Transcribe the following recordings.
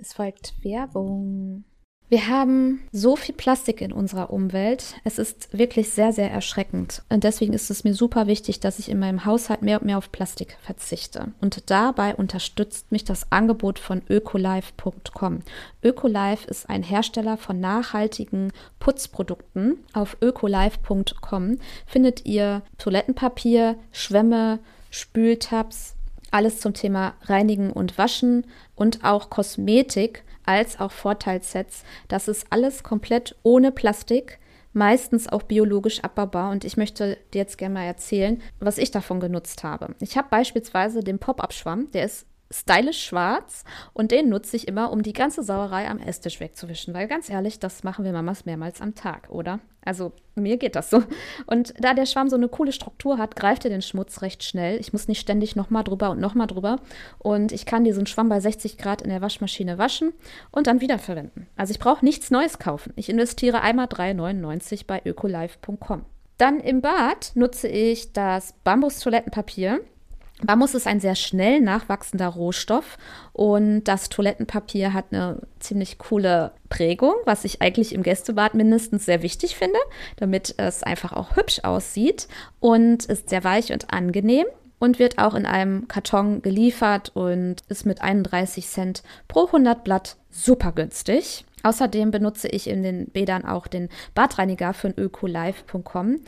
Es folgt Werbung. Wir haben so viel Plastik in unserer Umwelt. Es ist wirklich sehr, sehr erschreckend. Und deswegen ist es mir super wichtig, dass ich in meinem Haushalt mehr und mehr auf Plastik verzichte. Und dabei unterstützt mich das Angebot von ökolife.com. Ökolife ist ein Hersteller von nachhaltigen Putzprodukten. Auf ökolife.com findet ihr Toilettenpapier, Schwämme, Spültabs, alles zum Thema Reinigen und Waschen und auch Kosmetik als auch Vorteilssets. Das ist alles komplett ohne Plastik, meistens auch biologisch abbaubar. Und ich möchte dir jetzt gerne mal erzählen, was ich davon genutzt habe. Ich habe beispielsweise den Pop-Up-Schwamm, der ist stylisch schwarz und den nutze ich immer, um die ganze Sauerei am Esstisch wegzuwischen. Weil ganz ehrlich, das machen wir Mamas mehrmals am Tag, oder? Also mir geht das so. Und da der Schwamm so eine coole Struktur hat, greift er den Schmutz recht schnell. Ich muss nicht ständig nochmal drüber und nochmal drüber. Und ich kann diesen Schwamm bei 60 Grad in der Waschmaschine waschen und dann wiederverwenden. Also ich brauche nichts Neues kaufen. Ich investiere einmal 3,99 bei ökolife.com. Dann im Bad nutze ich das Bambus-Toilettenpapier. Bambus ist ein sehr schnell nachwachsender Rohstoff und das Toilettenpapier hat eine ziemlich coole Prägung, was ich eigentlich im Gästebad mindestens sehr wichtig finde, damit es einfach auch hübsch aussieht und ist sehr weich und angenehm und wird auch in einem Karton geliefert und ist mit 31 Cent pro 100 Blatt super günstig. Außerdem benutze ich in den Bädern auch den Badreiniger von ökolife.com.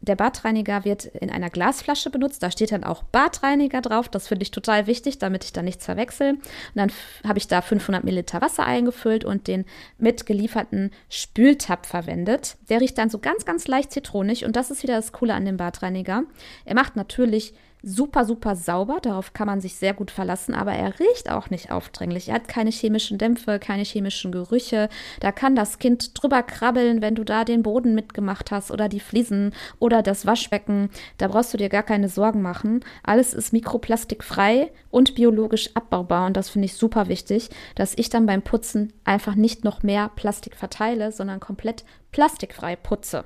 Der Badreiniger wird in einer Glasflasche benutzt. Da steht dann auch Badreiniger drauf. Das finde ich total wichtig, damit ich da nichts verwechsel. Und dann habe ich da 500 Milliliter Wasser eingefüllt und den mitgelieferten Spültab verwendet. Der riecht dann so ganz, ganz leicht zitronig. Und das ist wieder das Coole an dem Badreiniger. Er macht natürlich super, super sauber. Darauf kann man sich sehr gut verlassen, aber er riecht auch nicht aufdringlich. Er hat keine chemischen Dämpfe, keine chemischen Gerüche. Da kann das Kind drüber krabbeln, wenn du da den Boden mitgemacht hast oder die Fliesen oder das Waschbecken. Da brauchst du dir gar keine Sorgen machen. Alles ist mikroplastikfrei und biologisch abbaubar und das finde ich super wichtig, dass ich dann beim Putzen einfach nicht noch mehr Plastik verteile, sondern komplett plastikfrei putze.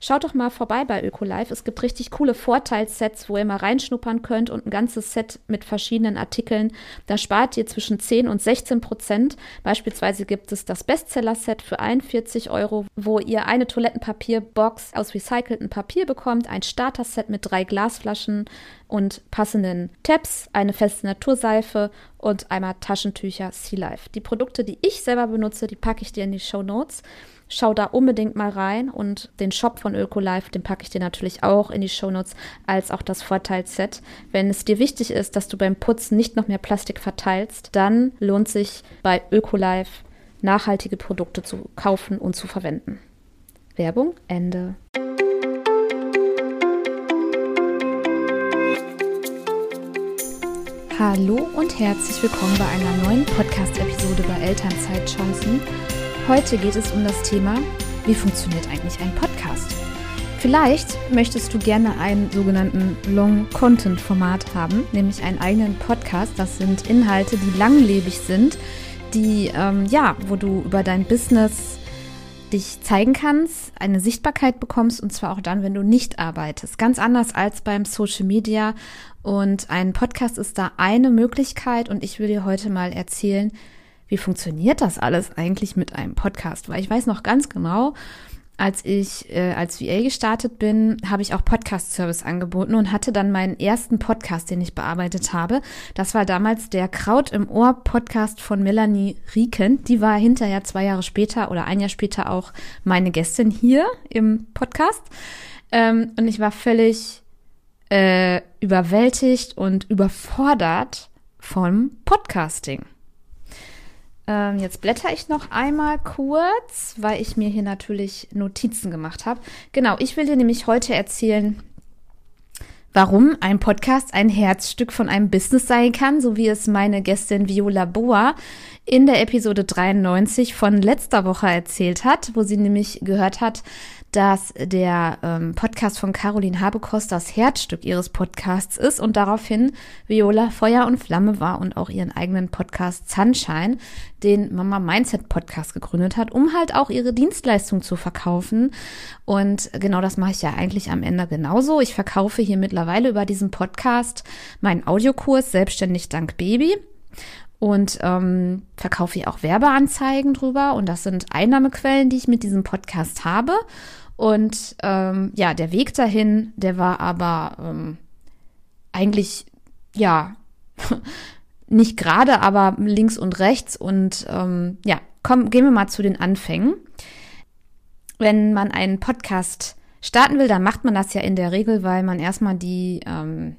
Schaut doch mal vorbei bei Ökolife. Es gibt richtig coole Vorteilssets, wo ihr mal reinschnuppern könnt und ein ganzes Set mit verschiedenen Artikeln. Da spart ihr zwischen 10 und 16 Prozent. Beispielsweise gibt es das Bestseller-Set für 41 Euro, wo ihr eine Toilettenpapierbox aus recyceltem Papier bekommt, ein Starter-Set mit drei Glasflaschen und passenden Tabs, eine feste Naturseife und einmal Taschentücher Sea Life. Die Produkte, die ich selber benutze, die packe ich dir in die Show Notes. Schau da unbedingt mal rein und den Shop von Ökolife, den packe ich dir natürlich auch in die Shownotes, als auch das Vorteilsset. Wenn es dir wichtig ist, dass du beim Putzen nicht noch mehr Plastik verteilst, dann lohnt sich bei Ökolife nachhaltige Produkte zu kaufen und zu verwenden. Werbung Ende. Hallo und herzlich willkommen bei einer neuen Podcast-Episode bei Elternzeitchancen. Heute geht es um das Thema, wie funktioniert eigentlich ein Podcast? Vielleicht möchtest du gerne einen sogenannten Long-Content-Format haben, nämlich einen eigenen Podcast. Das sind Inhalte, die langlebig sind, die, ähm, ja, wo du über dein Business dich zeigen kannst, eine Sichtbarkeit bekommst und zwar auch dann, wenn du nicht arbeitest. Ganz anders als beim Social Media. Und ein Podcast ist da eine Möglichkeit und ich will dir heute mal erzählen, wie funktioniert das alles eigentlich mit einem Podcast? Weil ich weiß noch ganz genau, als ich äh, als VA gestartet bin, habe ich auch Podcast-Service angeboten und hatte dann meinen ersten Podcast, den ich bearbeitet habe. Das war damals der Kraut im Ohr Podcast von Melanie Rieken. Die war hinterher zwei Jahre später oder ein Jahr später auch meine Gästin hier im Podcast. Ähm, und ich war völlig äh, überwältigt und überfordert vom Podcasting. Ähm, jetzt blätter ich noch einmal kurz, weil ich mir hier natürlich Notizen gemacht habe. Genau, ich will dir nämlich heute erzählen, warum ein Podcast ein Herzstück von einem Business sein kann, so wie es meine Gästin Viola Boa in der Episode 93 von letzter Woche erzählt hat, wo sie nämlich gehört hat, dass der ähm, Podcast von Caroline Habekost das Herzstück ihres Podcasts ist und daraufhin Viola Feuer und Flamme war und auch ihren eigenen Podcast Sunshine, den Mama Mindset Podcast gegründet hat, um halt auch ihre Dienstleistung zu verkaufen. Und genau das mache ich ja eigentlich am Ende genauso. Ich verkaufe hier mittlerweile über diesen Podcast meinen Audiokurs Selbstständig dank Baby. Und ähm, verkaufe hier auch Werbeanzeigen drüber. Und das sind Einnahmequellen, die ich mit diesem Podcast habe. Und ähm, ja, der Weg dahin, der war aber ähm, eigentlich, ja, nicht gerade, aber links und rechts. Und ähm, ja, komm, gehen wir mal zu den Anfängen. Wenn man einen Podcast starten will, dann macht man das ja in der Regel, weil man erstmal die ähm,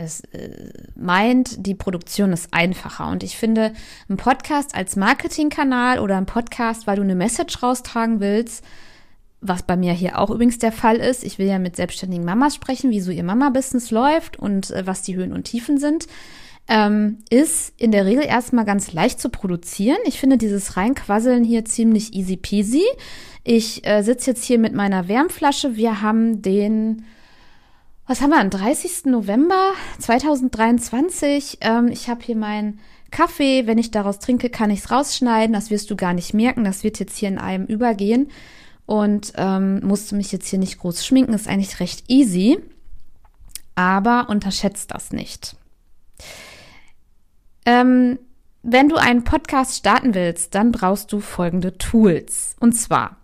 es äh, meint, die Produktion ist einfacher. Und ich finde, ein Podcast als Marketingkanal oder ein Podcast, weil du eine Message raustragen willst, was bei mir hier auch übrigens der Fall ist. Ich will ja mit selbstständigen Mamas sprechen, wie so ihr Mama-Business läuft und äh, was die Höhen und Tiefen sind. Ähm, ist in der Regel erstmal ganz leicht zu produzieren. Ich finde dieses Reinquasseln hier ziemlich easy peasy. Ich äh, sitze jetzt hier mit meiner Wärmflasche. Wir haben den, was haben wir, am 30. November 2023. Ähm, ich habe hier meinen Kaffee. Wenn ich daraus trinke, kann ich es rausschneiden. Das wirst du gar nicht merken. Das wird jetzt hier in einem übergehen und ähm, musste mich jetzt hier nicht groß schminken. Ist eigentlich recht easy, aber unterschätzt das nicht. Ähm, wenn du einen Podcast starten willst, dann brauchst du folgende Tools. Und zwar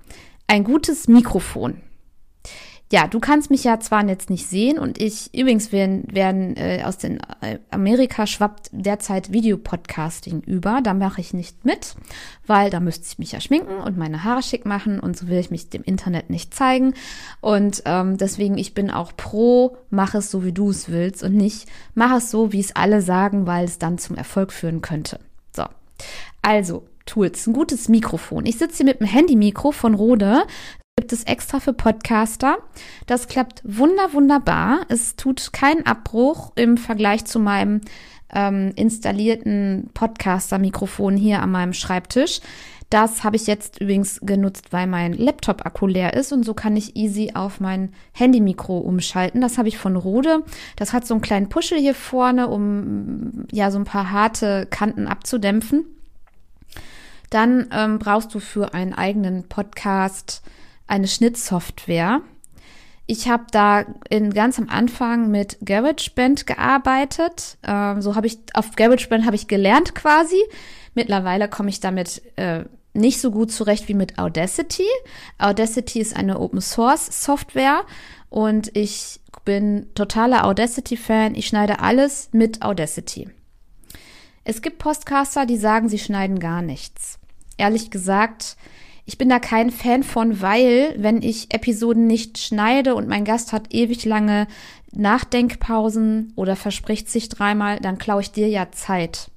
ein gutes Mikrofon ja, du kannst mich ja zwar jetzt nicht sehen und ich, übrigens werden, werden äh, aus den äh, Amerika schwappt derzeit Videopodcasting über. Da mache ich nicht mit, weil da müsste ich mich ja schminken und meine Haare schick machen und so will ich mich dem Internet nicht zeigen. Und ähm, deswegen, ich bin auch pro, mach es so, wie du es willst und nicht, mach es so, wie es alle sagen, weil es dann zum Erfolg führen könnte. So. Also, Tools, ein gutes Mikrofon. Ich sitze hier mit dem Handy-Mikro von Rode gibt es extra für Podcaster. Das klappt wunder, wunderbar. Es tut keinen Abbruch im Vergleich zu meinem ähm, installierten Podcaster-Mikrofon hier an meinem Schreibtisch. Das habe ich jetzt übrigens genutzt, weil mein Laptop-Akku leer ist und so kann ich easy auf mein Handy-Mikro umschalten. Das habe ich von Rode. Das hat so einen kleinen Puschel hier vorne, um ja so ein paar harte Kanten abzudämpfen. Dann ähm, brauchst du für einen eigenen Podcast eine Schnittsoftware. Ich habe da in ganz am Anfang mit GarageBand gearbeitet. Ähm, so habe ich auf GarageBand habe ich gelernt quasi. Mittlerweile komme ich damit äh, nicht so gut zurecht wie mit Audacity. Audacity ist eine Open Source Software und ich bin totaler Audacity Fan. Ich schneide alles mit Audacity. Es gibt Podcaster, die sagen, sie schneiden gar nichts. Ehrlich gesagt, ich bin da kein Fan von, weil wenn ich Episoden nicht schneide und mein Gast hat ewig lange Nachdenkpausen oder verspricht sich dreimal, dann klaue ich dir ja Zeit.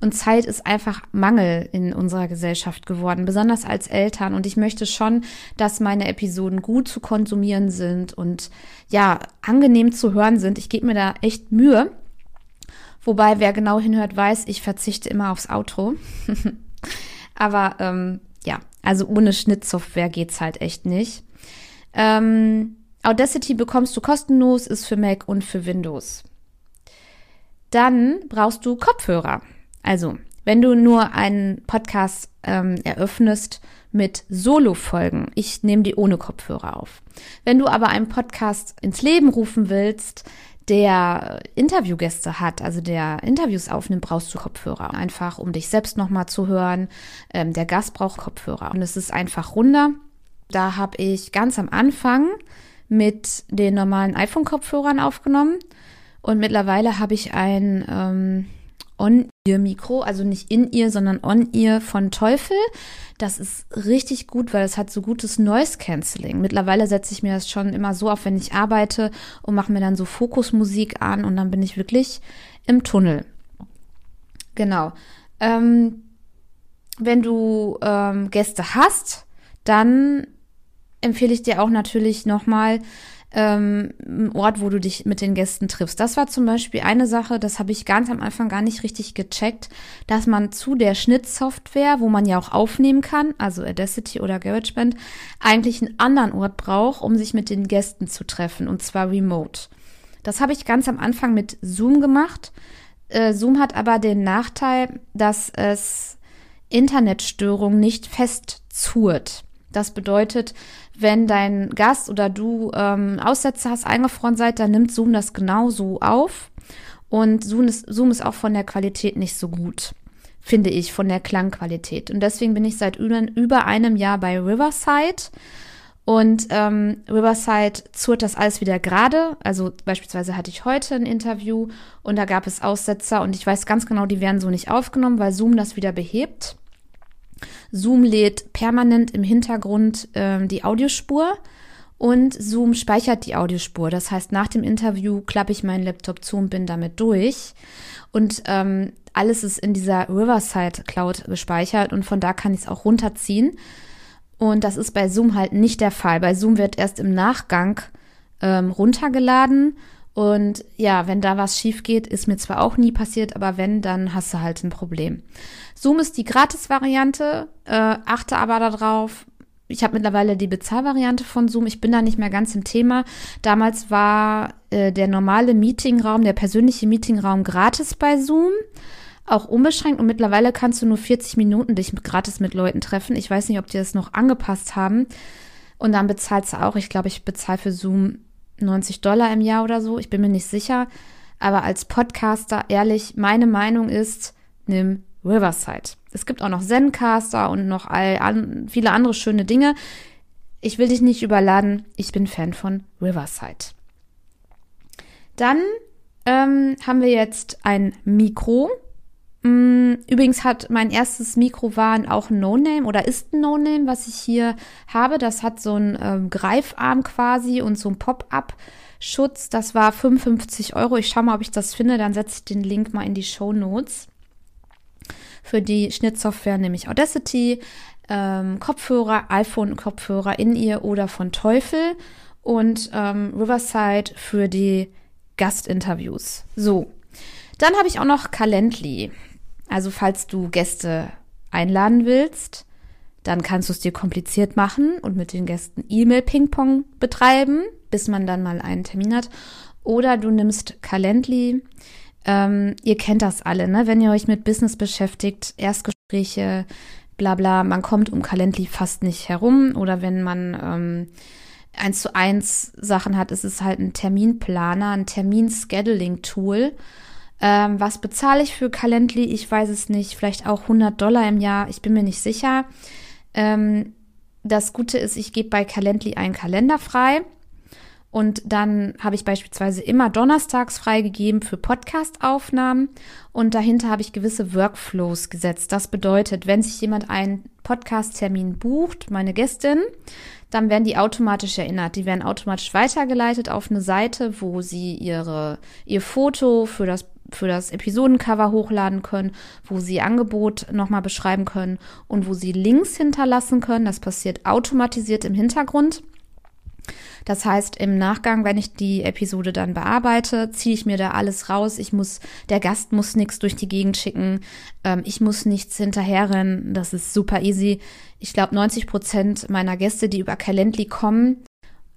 Und Zeit ist einfach Mangel in unserer Gesellschaft geworden, besonders als Eltern. Und ich möchte schon, dass meine Episoden gut zu konsumieren sind und ja, angenehm zu hören sind. Ich gebe mir da echt Mühe. Wobei, wer genau hinhört, weiß, ich verzichte immer aufs Outro. Aber ähm, ja, also ohne Schnittsoftware geht's halt echt nicht. Ähm, Audacity bekommst du kostenlos, ist für Mac und für Windows. Dann brauchst du Kopfhörer. Also, wenn du nur einen Podcast ähm, eröffnest mit Solo-Folgen, ich nehme die ohne Kopfhörer auf. Wenn du aber einen Podcast ins Leben rufen willst, der Interviewgäste hat, also der Interviews aufnimmt, brauchst du Kopfhörer. Einfach, um dich selbst nochmal zu hören. Ähm, der Gast braucht Kopfhörer. Und es ist einfach runder. Da habe ich ganz am Anfang mit den normalen iPhone-Kopfhörern aufgenommen. Und mittlerweile habe ich ein ähm, On-Ear-Mikro, also nicht in ihr, sondern On-Ear von Teufel. Das ist richtig gut, weil es hat so gutes Noise Cancelling. Mittlerweile setze ich mir das schon immer so auf, wenn ich arbeite und mache mir dann so Fokusmusik an und dann bin ich wirklich im Tunnel. Genau. Ähm, wenn du ähm, Gäste hast, dann empfehle ich dir auch natürlich nochmal ähm, ein Ort, wo du dich mit den Gästen triffst. Das war zum Beispiel eine Sache, das habe ich ganz am Anfang gar nicht richtig gecheckt, dass man zu der Schnittsoftware, wo man ja auch aufnehmen kann, also Audacity oder GarageBand, eigentlich einen anderen Ort braucht, um sich mit den Gästen zu treffen, und zwar remote. Das habe ich ganz am Anfang mit Zoom gemacht. Äh, Zoom hat aber den Nachteil, dass es Internetstörungen nicht festzurt. Das bedeutet, wenn dein Gast oder du ähm, Aussätze hast, eingefroren seid, dann nimmt Zoom das genauso auf Und Zoom ist, Zoom ist auch von der Qualität nicht so gut, finde ich, von der Klangqualität. Und deswegen bin ich seit über einem Jahr bei Riverside. Und ähm, Riverside zurt das alles wieder gerade. Also beispielsweise hatte ich heute ein Interview und da gab es Aussetzer und ich weiß ganz genau, die werden so nicht aufgenommen, weil Zoom das wieder behebt. Zoom lädt permanent im Hintergrund ähm, die Audiospur und Zoom speichert die Audiospur. Das heißt, nach dem Interview klappe ich meinen Laptop zu und bin damit durch. Und ähm, alles ist in dieser Riverside Cloud gespeichert und von da kann ich es auch runterziehen. Und das ist bei Zoom halt nicht der Fall. Bei Zoom wird erst im Nachgang ähm, runtergeladen. Und ja, wenn da was schief geht, ist mir zwar auch nie passiert, aber wenn, dann hast du halt ein Problem. Zoom ist die Gratis-Variante, äh, achte aber darauf, ich habe mittlerweile die Bezahlvariante von Zoom. Ich bin da nicht mehr ganz im Thema. Damals war äh, der normale Meetingraum, der persönliche Meetingraum gratis bei Zoom. Auch unbeschränkt und mittlerweile kannst du nur 40 Minuten dich gratis mit Leuten treffen. Ich weiß nicht, ob die das noch angepasst haben. Und dann bezahlst du auch, ich glaube, ich bezahle für Zoom 90 Dollar im Jahr oder so. Ich bin mir nicht sicher. Aber als Podcaster, ehrlich, meine Meinung ist, nimm Riverside. Es gibt auch noch Zencaster und noch all, an, viele andere schöne Dinge. Ich will dich nicht überladen. Ich bin Fan von Riverside. Dann ähm, haben wir jetzt ein Mikro. Mm, übrigens hat mein erstes Mikro war auch ein No-Name oder ist ein No-Name, was ich hier habe. Das hat so einen ähm, Greifarm quasi und so ein Pop-up-Schutz. Das war 55 Euro. Ich schaue mal, ob ich das finde. Dann setze ich den Link mal in die Show Notes für die Schnittsoftware, nämlich Audacity, ähm, Kopfhörer, iPhone-Kopfhörer in ihr oder von Teufel und ähm, Riverside für die Gastinterviews. So, dann habe ich auch noch Calendly. Also falls du Gäste einladen willst, dann kannst du es dir kompliziert machen und mit den Gästen E-Mail-Ping-Pong betreiben, bis man dann mal einen Termin hat. Oder du nimmst Calendly, ähm, ihr kennt das alle, ne? Wenn ihr euch mit Business beschäftigt, Erstgespräche, bla bla, man kommt um Calendly fast nicht herum. Oder wenn man ähm, eins zu eins Sachen hat, ist es halt ein Terminplaner, ein Termin-Scheduling-Tool. Ähm, was bezahle ich für Calendly? Ich weiß es nicht. Vielleicht auch 100 Dollar im Jahr. Ich bin mir nicht sicher. Ähm, das Gute ist, ich gebe bei Calendly einen Kalender frei. Und dann habe ich beispielsweise immer donnerstags freigegeben für Podcast-Aufnahmen und dahinter habe ich gewisse Workflows gesetzt. Das bedeutet, wenn sich jemand einen Podcast-Termin bucht, meine Gästin, dann werden die automatisch erinnert. Die werden automatisch weitergeleitet auf eine Seite, wo sie ihre, ihr Foto für das für das Episodencover hochladen können, wo sie Angebot nochmal beschreiben können und wo sie Links hinterlassen können. Das passiert automatisiert im Hintergrund. Das heißt, im Nachgang, wenn ich die Episode dann bearbeite, ziehe ich mir da alles raus. Ich muss, der Gast muss nichts durch die Gegend schicken. Ähm, ich muss nichts hinterherrennen. Das ist super easy. Ich glaube, 90 Prozent meiner Gäste, die über Calendly kommen,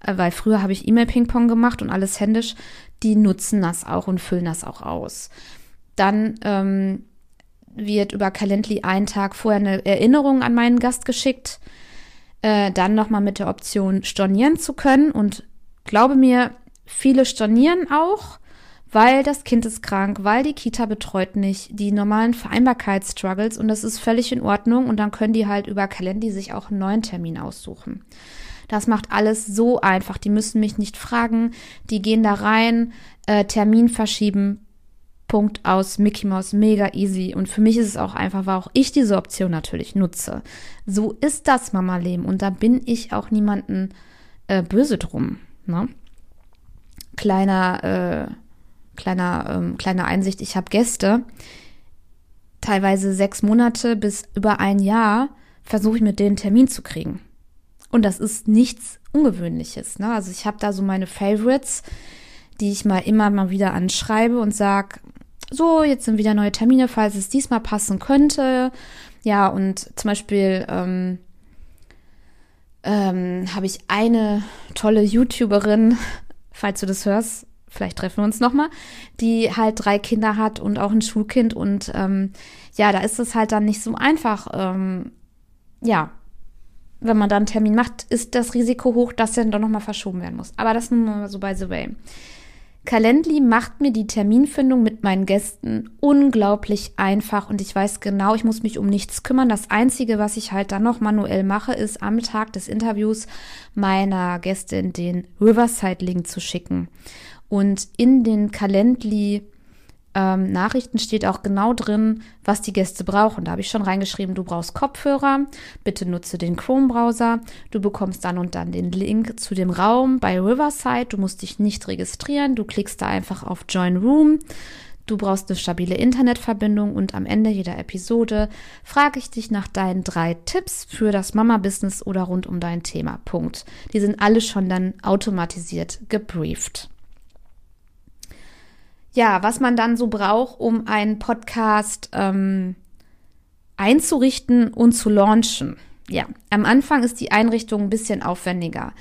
äh, weil früher habe ich E-Mail-Ping-Pong gemacht und alles händisch, die nutzen das auch und füllen das auch aus. Dann ähm, wird über Calendly einen Tag vorher eine Erinnerung an meinen Gast geschickt äh, dann nochmal mit der Option stornieren zu können. Und glaube mir, viele stornieren auch, weil das Kind ist krank, weil die Kita betreut nicht, die normalen Vereinbarkeitsstruggles und das ist völlig in Ordnung und dann können die halt über Kalender sich auch einen neuen Termin aussuchen. Das macht alles so einfach. Die müssen mich nicht fragen. Die gehen da rein, äh, Termin verschieben, Punkt aus Mickey Mouse mega easy. Und für mich ist es auch einfach, weil auch ich diese Option natürlich nutze. So ist das Mama-Leben. Und da bin ich auch niemanden äh, böse drum. Ne? Kleiner, äh, kleiner, ähm, kleine Einsicht. Ich habe Gäste, teilweise sechs Monate bis über ein Jahr, versuche ich mit denen Termin zu kriegen. Und das ist nichts Ungewöhnliches. Ne? Also ich habe da so meine Favorites, die ich mal immer mal wieder anschreibe und sag, so, jetzt sind wieder neue Termine, falls es diesmal passen könnte. Ja, und zum Beispiel ähm, ähm, habe ich eine tolle YouTuberin, falls du das hörst, vielleicht treffen wir uns nochmal, die halt drei Kinder hat und auch ein Schulkind. Und ähm, ja, da ist es halt dann nicht so einfach. Ähm, ja, wenn man dann einen Termin macht, ist das Risiko hoch, dass der dann doch nochmal verschoben werden muss. Aber das nur mal so by the way. Calendly macht mir die Terminfindung mit meinen Gästen unglaublich einfach und ich weiß genau, ich muss mich um nichts kümmern. Das Einzige, was ich halt dann noch manuell mache, ist am Tag des Interviews meiner Gästin den Riverside-Link zu schicken. Und in den Calendly ähm, Nachrichten steht auch genau drin, was die Gäste brauchen. Da habe ich schon reingeschrieben, du brauchst Kopfhörer, bitte nutze den Chrome-Browser, du bekommst dann und dann den Link zu dem Raum bei Riverside, du musst dich nicht registrieren, du klickst da einfach auf Join Room. Du brauchst eine stabile Internetverbindung und am Ende jeder Episode frage ich dich nach deinen drei Tipps für das Mama-Business oder rund um dein Thema. Punkt. Die sind alle schon dann automatisiert gebrieft. Ja, was man dann so braucht, um einen Podcast ähm, einzurichten und zu launchen. Ja, am Anfang ist die Einrichtung ein bisschen aufwendiger.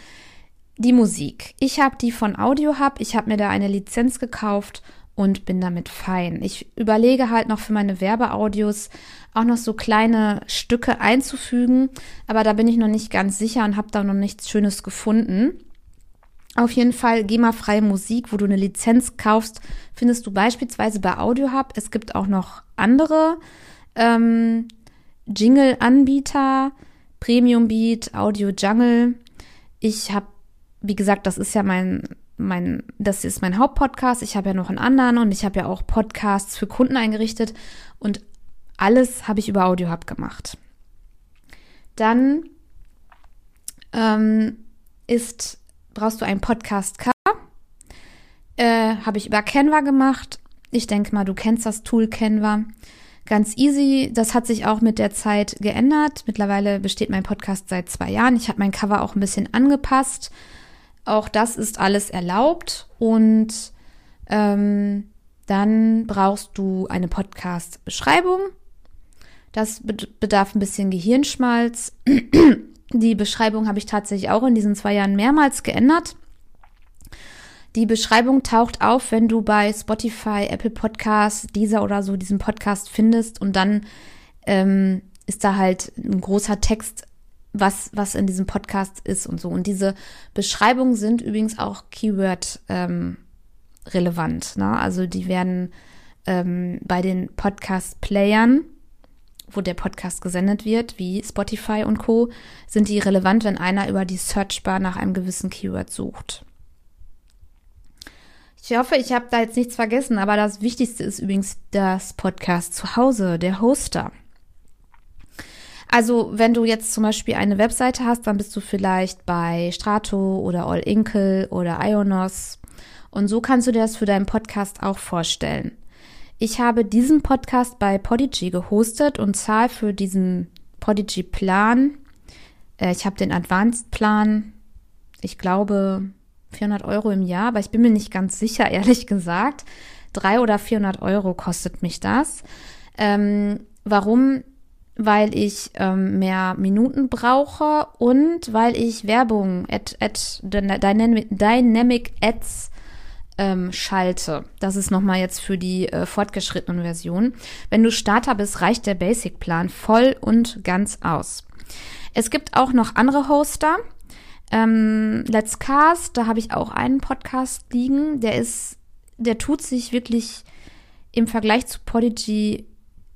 Die Musik. Ich habe die von Audio Hub. Ich habe mir da eine Lizenz gekauft und bin damit fein. Ich überlege halt noch für meine Werbeaudios auch noch so kleine Stücke einzufügen, aber da bin ich noch nicht ganz sicher und habe da noch nichts Schönes gefunden. Auf jeden Fall GEMA-freie Musik, wo du eine Lizenz kaufst, findest du beispielsweise bei AudioHub. Es gibt auch noch andere ähm, Jingle-Anbieter, Premium Beat, Audio Jungle. Ich habe, wie gesagt, das ist ja mein, mein, das ist mein Hauptpodcast. Ich habe ja noch einen anderen und ich habe ja auch Podcasts für Kunden eingerichtet und alles habe ich über AudioHub gemacht. Dann ähm, ist brauchst du einen Podcast-Cover. Äh, Habe ich über Canva gemacht. Ich denke mal, du kennst das Tool Canva. Ganz easy. Das hat sich auch mit der Zeit geändert. Mittlerweile besteht mein Podcast seit zwei Jahren. Ich habe mein Cover auch ein bisschen angepasst. Auch das ist alles erlaubt. Und ähm, dann brauchst du eine Podcast-Beschreibung. Das bedarf ein bisschen Gehirnschmalz. Die Beschreibung habe ich tatsächlich auch in diesen zwei Jahren mehrmals geändert. Die Beschreibung taucht auf, wenn du bei Spotify, Apple Podcasts, dieser oder so diesen Podcast findest und dann ähm, ist da halt ein großer Text, was, was in diesem Podcast ist und so. Und diese Beschreibungen sind übrigens auch Keyword ähm, relevant. Ne? Also die werden ähm, bei den Podcast-Playern wo der Podcast gesendet wird, wie Spotify und Co., sind die relevant, wenn einer über die Searchbar nach einem gewissen Keyword sucht. Ich hoffe, ich habe da jetzt nichts vergessen, aber das Wichtigste ist übrigens das Podcast zu Hause, der Hoster. Also, wenn du jetzt zum Beispiel eine Webseite hast, dann bist du vielleicht bei Strato oder All Inkle oder Ionos. Und so kannst du dir das für deinen Podcast auch vorstellen. Ich habe diesen Podcast bei Podigy gehostet und zahle für diesen Podigy-Plan. Äh, ich habe den Advanced-Plan, ich glaube 400 Euro im Jahr, aber ich bin mir nicht ganz sicher, ehrlich gesagt. 300 oder 400 Euro kostet mich das. Ähm, warum? Weil ich ähm, mehr Minuten brauche und weil ich Werbung, at, Dynamic, Dynamic Ads ähm, schalte. Das ist nochmal jetzt für die äh, fortgeschrittenen Versionen. Wenn du Starter bist, reicht der Basic-Plan voll und ganz aus. Es gibt auch noch andere Hoster. Ähm, Let's Cast, da habe ich auch einen Podcast liegen. Der ist, der tut sich wirklich im Vergleich zu Podigy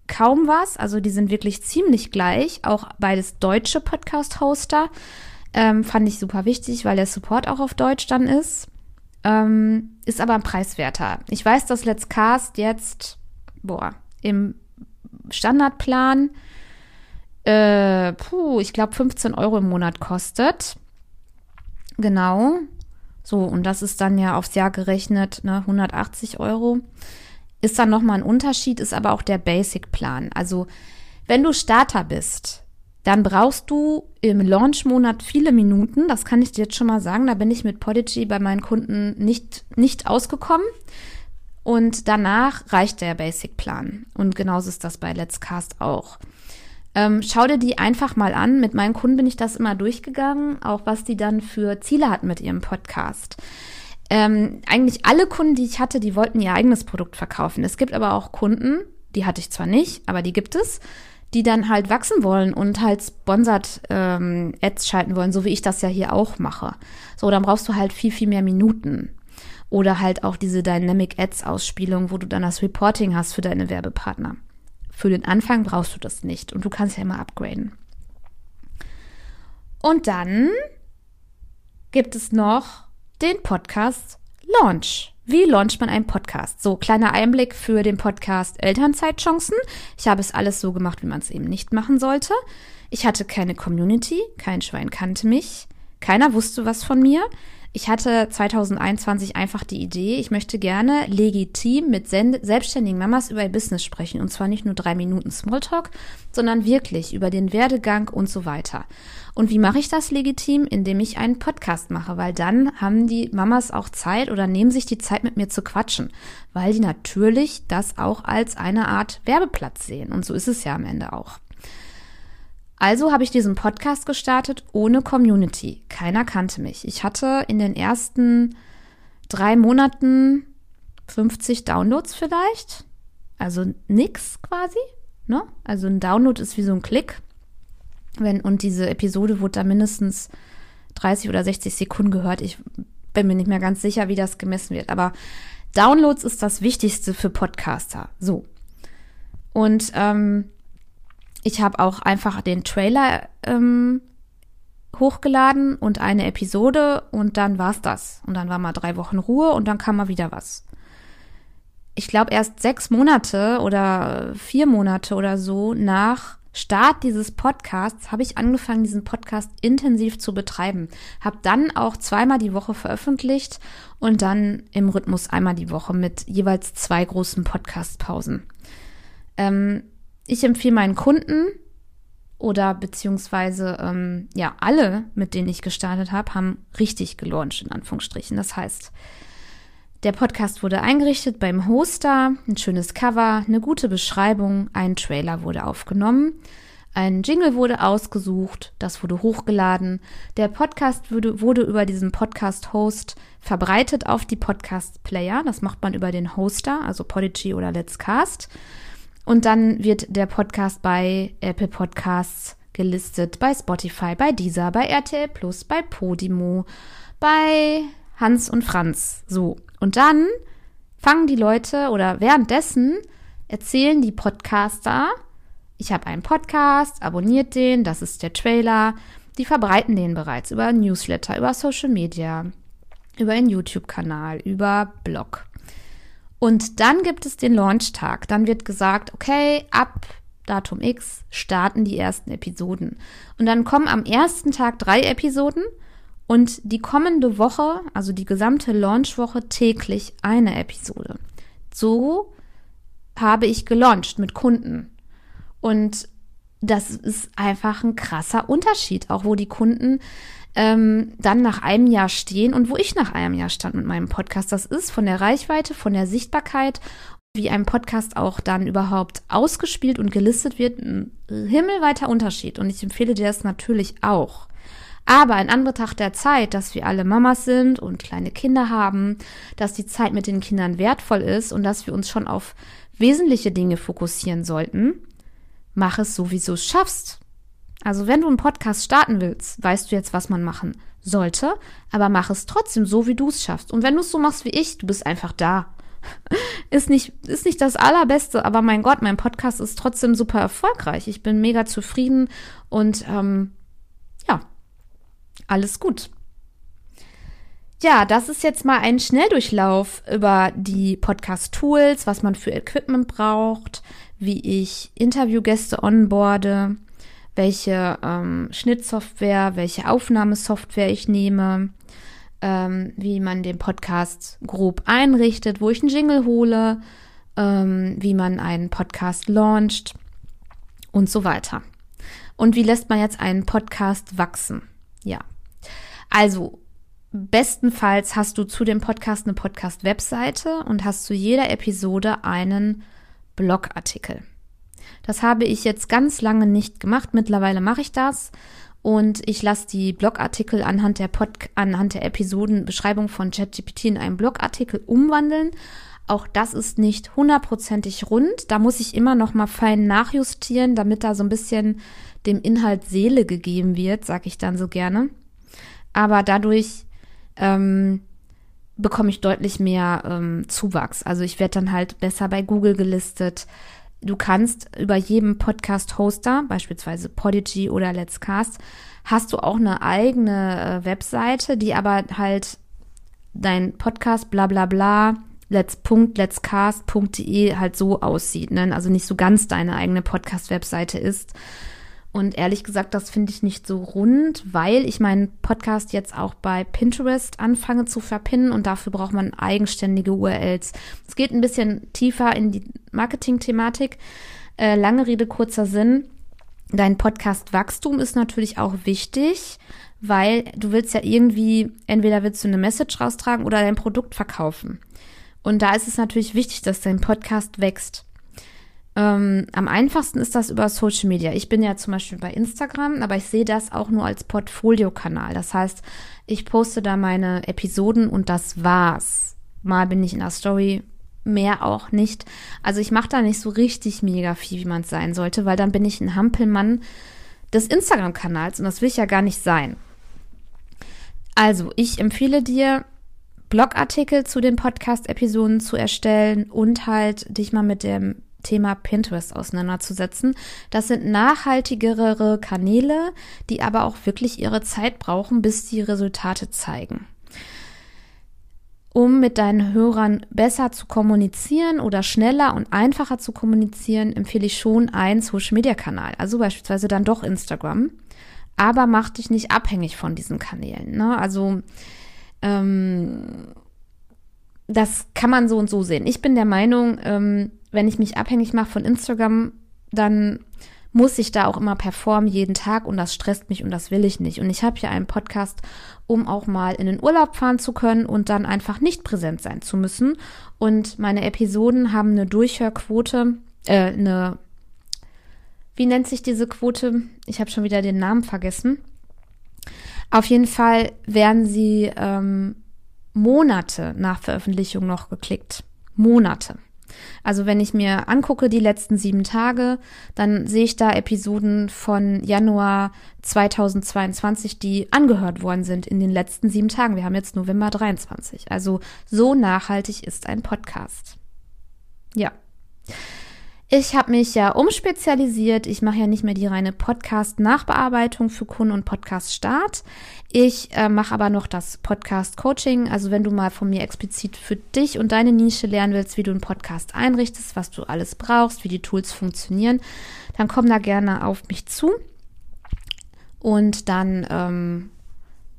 kaum was. Also die sind wirklich ziemlich gleich. Auch beides deutsche Podcast-Hoster. Ähm, fand ich super wichtig, weil der Support auch auf Deutsch dann ist. Ähm, ist aber preiswerter. Ich weiß, dass Let's Cast jetzt, boah, im Standardplan, äh, puh, ich glaube 15 Euro im Monat kostet. Genau. So, und das ist dann ja aufs Jahr gerechnet, ne, 180 Euro. Ist dann nochmal ein Unterschied, ist aber auch der Basic-Plan. Also, wenn du Starter bist, dann brauchst du im Launch-Monat viele Minuten. Das kann ich dir jetzt schon mal sagen. Da bin ich mit Podigy bei meinen Kunden nicht, nicht ausgekommen. Und danach reicht der Basic-Plan. Und genauso ist das bei Let's Cast auch. Ähm, schau dir die einfach mal an. Mit meinen Kunden bin ich das immer durchgegangen, auch was die dann für Ziele hatten mit ihrem Podcast. Ähm, eigentlich alle Kunden, die ich hatte, die wollten ihr eigenes Produkt verkaufen. Es gibt aber auch Kunden, die hatte ich zwar nicht, aber die gibt es, die dann halt wachsen wollen und halt Sponsored ähm, Ads schalten wollen, so wie ich das ja hier auch mache. So, dann brauchst du halt viel, viel mehr Minuten. Oder halt auch diese Dynamic Ads Ausspielung, wo du dann das Reporting hast für deine Werbepartner. Für den Anfang brauchst du das nicht und du kannst ja immer upgraden. Und dann gibt es noch den Podcast Launch. Wie launcht man einen Podcast? So, kleiner Einblick für den Podcast Elternzeitchancen. Ich habe es alles so gemacht, wie man es eben nicht machen sollte. Ich hatte keine Community, kein Schwein kannte mich, keiner wusste was von mir. Ich hatte 2021 einfach die Idee, ich möchte gerne legitim mit selbstständigen Mamas über ihr Business sprechen. Und zwar nicht nur drei Minuten Smalltalk, sondern wirklich über den Werdegang und so weiter. Und wie mache ich das legitim? Indem ich einen Podcast mache, weil dann haben die Mamas auch Zeit oder nehmen sich die Zeit mit mir zu quatschen, weil die natürlich das auch als eine Art Werbeplatz sehen. Und so ist es ja am Ende auch. Also habe ich diesen Podcast gestartet ohne Community. Keiner kannte mich. Ich hatte in den ersten drei Monaten 50 Downloads vielleicht. Also nix quasi. Ne? Also ein Download ist wie so ein Klick. Wenn, und diese Episode wurde da mindestens 30 oder 60 Sekunden gehört. Ich bin mir nicht mehr ganz sicher, wie das gemessen wird. Aber Downloads ist das Wichtigste für Podcaster. So. Und ähm, ich habe auch einfach den Trailer ähm, hochgeladen und eine Episode und dann war's das. Und dann war mal drei Wochen Ruhe und dann kam mal wieder was. Ich glaube, erst sechs Monate oder vier Monate oder so nach Start dieses Podcasts habe ich angefangen, diesen Podcast intensiv zu betreiben. Habe dann auch zweimal die Woche veröffentlicht und dann im Rhythmus einmal die Woche mit jeweils zwei großen Podcast-Pausen. Ähm, ich empfehle meinen Kunden oder beziehungsweise ähm, ja alle, mit denen ich gestartet habe, haben richtig gelauncht in Anführungsstrichen. Das heißt, der Podcast wurde eingerichtet beim Hoster, ein schönes Cover, eine gute Beschreibung, ein Trailer wurde aufgenommen, ein Jingle wurde ausgesucht, das wurde hochgeladen. Der Podcast wurde, wurde über diesen Podcast-Host verbreitet auf die Podcast-Player. Das macht man über den Hoster, also Podigy oder Let's Cast. Und dann wird der Podcast bei Apple Podcasts gelistet, bei Spotify, bei Deezer, bei RTL Plus, bei Podimo, bei Hans und Franz. So. Und dann fangen die Leute oder währenddessen erzählen die Podcaster, ich habe einen Podcast, abonniert den, das ist der Trailer. Die verbreiten den bereits über Newsletter, über Social Media, über einen YouTube-Kanal, über Blog. Und dann gibt es den Launchtag. Dann wird gesagt, okay, ab Datum X starten die ersten Episoden. Und dann kommen am ersten Tag drei Episoden und die kommende Woche, also die gesamte Launchwoche, täglich eine Episode. So habe ich gelauncht mit Kunden. Und das ist einfach ein krasser Unterschied, auch wo die Kunden ähm, dann nach einem Jahr stehen und wo ich nach einem Jahr stand mit meinem Podcast. Das ist von der Reichweite, von der Sichtbarkeit, wie ein Podcast auch dann überhaupt ausgespielt und gelistet wird, ein himmelweiter Unterschied. Und ich empfehle dir das natürlich auch. Aber in Anbetracht der Zeit, dass wir alle Mamas sind und kleine Kinder haben, dass die Zeit mit den Kindern wertvoll ist und dass wir uns schon auf wesentliche Dinge fokussieren sollten, mach es so, wie du es schaffst. Also wenn du einen Podcast starten willst, weißt du jetzt, was man machen sollte, aber mach es trotzdem so, wie du es schaffst. Und wenn du es so machst wie ich, du bist einfach da. Ist nicht, ist nicht das Allerbeste, aber mein Gott, mein Podcast ist trotzdem super erfolgreich. Ich bin mega zufrieden und ähm, ja, alles gut. Ja, das ist jetzt mal ein Schnelldurchlauf über die Podcast-Tools, was man für Equipment braucht, wie ich Interviewgäste onboarde, welche ähm, Schnittsoftware, welche Aufnahmesoftware ich nehme, ähm, wie man den Podcast grob einrichtet, wo ich einen Jingle hole, ähm, wie man einen Podcast launcht und so weiter. Und wie lässt man jetzt einen Podcast wachsen? Ja. Also, bestenfalls hast du zu dem Podcast eine Podcast-Webseite und hast zu jeder Episode einen Blogartikel. Das habe ich jetzt ganz lange nicht gemacht. Mittlerweile mache ich das. Und ich lasse die Blogartikel anhand der, Pod anhand der Episodenbeschreibung von ChatGPT in einen Blogartikel umwandeln. Auch das ist nicht hundertprozentig rund. Da muss ich immer noch mal fein nachjustieren, damit da so ein bisschen dem Inhalt Seele gegeben wird, sag ich dann so gerne. Aber dadurch ähm, bekomme ich deutlich mehr ähm, Zuwachs. Also ich werde dann halt besser bei Google gelistet. Du kannst über jedem Podcast-Hoster, beispielsweise Podigy oder Let's Cast, hast du auch eine eigene äh, Webseite, die aber halt dein Podcast bla bla bla let's.letscast.de halt so aussieht, ne? also nicht so ganz deine eigene Podcast-Webseite ist. Und ehrlich gesagt, das finde ich nicht so rund, weil ich meinen Podcast jetzt auch bei Pinterest anfange zu verpinnen und dafür braucht man eigenständige URLs. Es geht ein bisschen tiefer in die Marketing-Thematik. Äh, lange Rede, kurzer Sinn. Dein Podcast-Wachstum ist natürlich auch wichtig, weil du willst ja irgendwie, entweder willst du eine Message raustragen oder dein Produkt verkaufen. Und da ist es natürlich wichtig, dass dein Podcast wächst. Ähm, am einfachsten ist das über Social Media. Ich bin ja zum Beispiel bei Instagram, aber ich sehe das auch nur als Portfoliokanal. Das heißt, ich poste da meine Episoden und das war's. Mal bin ich in der Story, mehr auch nicht. Also ich mache da nicht so richtig mega viel, wie man es sein sollte, weil dann bin ich ein Hampelmann des Instagram-Kanals und das will ich ja gar nicht sein. Also, ich empfehle dir, Blogartikel zu den Podcast-Episoden zu erstellen und halt dich mal mit dem Thema Pinterest auseinanderzusetzen. Das sind nachhaltigere Kanäle, die aber auch wirklich ihre Zeit brauchen, bis die Resultate zeigen. Um mit deinen Hörern besser zu kommunizieren oder schneller und einfacher zu kommunizieren, empfehle ich schon einen Social-Media-Kanal, also beispielsweise dann doch Instagram. Aber mach dich nicht abhängig von diesen Kanälen. Ne? Also ähm, das kann man so und so sehen. Ich bin der Meinung, ähm, wenn ich mich abhängig mache von Instagram, dann muss ich da auch immer performen jeden Tag und das stresst mich und das will ich nicht. Und ich habe hier einen Podcast, um auch mal in den Urlaub fahren zu können und dann einfach nicht präsent sein zu müssen. Und meine Episoden haben eine Durchhörquote, äh, eine, wie nennt sich diese Quote? Ich habe schon wieder den Namen vergessen. Auf jeden Fall werden sie ähm, Monate nach Veröffentlichung noch geklickt. Monate. Also wenn ich mir angucke die letzten sieben Tage, dann sehe ich da Episoden von Januar 2022, die angehört worden sind in den letzten sieben Tagen. Wir haben jetzt November 23. Also so nachhaltig ist ein Podcast. Ja. Ich habe mich ja umspezialisiert. Ich mache ja nicht mehr die reine Podcast-Nachbearbeitung für Kunden und Podcast-Start. Ich äh, mache aber noch das Podcast-Coaching. Also wenn du mal von mir explizit für dich und deine Nische lernen willst, wie du einen Podcast einrichtest, was du alles brauchst, wie die Tools funktionieren, dann komm da gerne auf mich zu. Und dann ähm,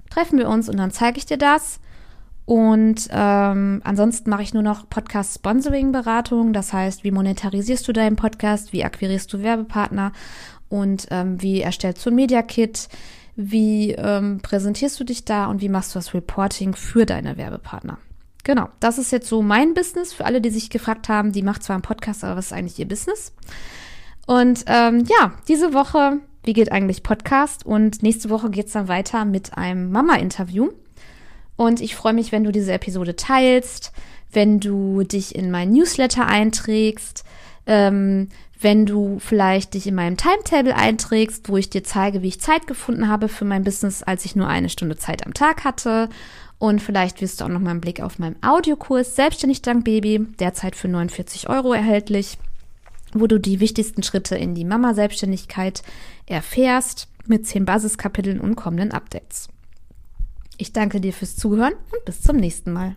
treffen wir uns und dann zeige ich dir das. Und ähm, ansonsten mache ich nur noch Podcast-Sponsoring-Beratung. Das heißt, wie monetarisierst du deinen Podcast, wie akquirierst du Werbepartner und ähm, wie erstellst du ein Media-Kit, wie ähm, präsentierst du dich da und wie machst du das Reporting für deine Werbepartner. Genau, das ist jetzt so mein Business. Für alle, die sich gefragt haben, die macht zwar einen Podcast, aber was ist eigentlich ihr Business? Und ähm, ja, diese Woche, wie geht eigentlich Podcast? Und nächste Woche geht's dann weiter mit einem Mama-Interview. Und ich freue mich, wenn du diese Episode teilst, wenn du dich in mein Newsletter einträgst, ähm, wenn du vielleicht dich in meinem Timetable einträgst, wo ich dir zeige, wie ich Zeit gefunden habe für mein Business, als ich nur eine Stunde Zeit am Tag hatte. Und vielleicht wirst du auch noch mal einen Blick auf meinen Audiokurs Selbstständig dank Baby, derzeit für 49 Euro erhältlich, wo du die wichtigsten Schritte in die Mama-Selbstständigkeit erfährst mit zehn Basiskapiteln und kommenden Updates. Ich danke dir fürs Zuhören und bis zum nächsten Mal.